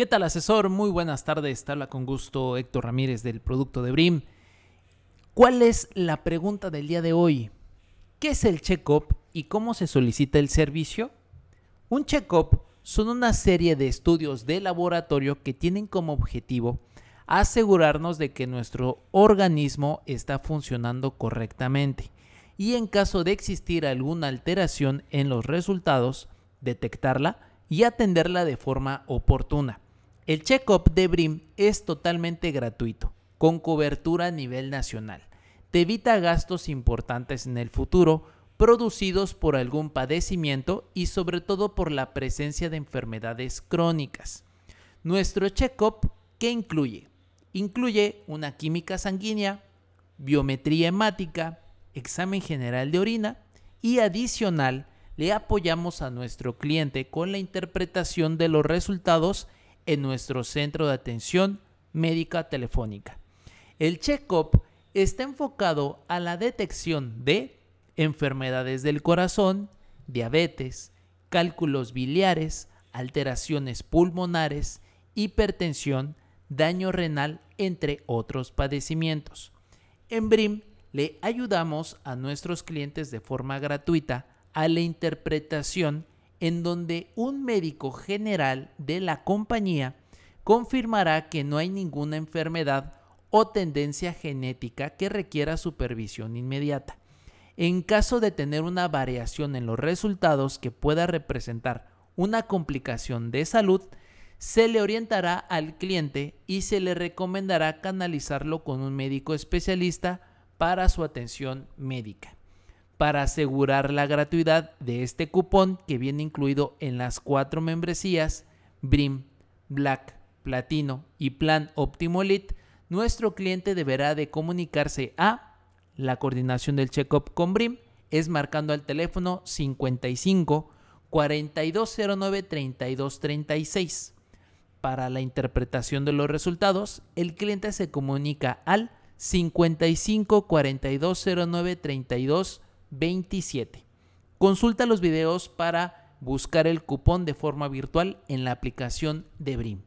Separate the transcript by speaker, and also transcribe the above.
Speaker 1: ¿Qué tal asesor? Muy buenas tardes. Te habla con gusto Héctor Ramírez del producto de Brim. ¿Cuál es la pregunta del día de hoy? ¿Qué es el check-up y cómo se solicita el servicio? Un check-up son una serie de estudios de laboratorio que tienen como objetivo asegurarnos de que nuestro organismo está funcionando correctamente y en caso de existir alguna alteración en los resultados, detectarla y atenderla de forma oportuna. El check-up de BRIM es totalmente gratuito, con cobertura a nivel nacional. Te evita gastos importantes en el futuro producidos por algún padecimiento y sobre todo por la presencia de enfermedades crónicas. Nuestro check-up, ¿qué incluye? Incluye una química sanguínea, biometría hemática, examen general de orina y adicional le apoyamos a nuestro cliente con la interpretación de los resultados en nuestro centro de atención médica telefónica. El check-up está enfocado a la detección de enfermedades del corazón, diabetes, cálculos biliares, alteraciones pulmonares, hipertensión, daño renal, entre otros padecimientos. En BRIM le ayudamos a nuestros clientes de forma gratuita a la interpretación en donde un médico general de la compañía confirmará que no hay ninguna enfermedad o tendencia genética que requiera supervisión inmediata. En caso de tener una variación en los resultados que pueda representar una complicación de salud, se le orientará al cliente y se le recomendará canalizarlo con un médico especialista para su atención médica. Para asegurar la gratuidad de este cupón que viene incluido en las cuatro membresías BRIM, Black, Platino y Plan Optimo Elite, nuestro cliente deberá de comunicarse a la coordinación del checkup con BRIM es marcando al teléfono 55 4209 3236. Para la interpretación de los resultados, el cliente se comunica al 55 4209 32 27. Consulta los videos para buscar el cupón de forma virtual en la aplicación de Brim.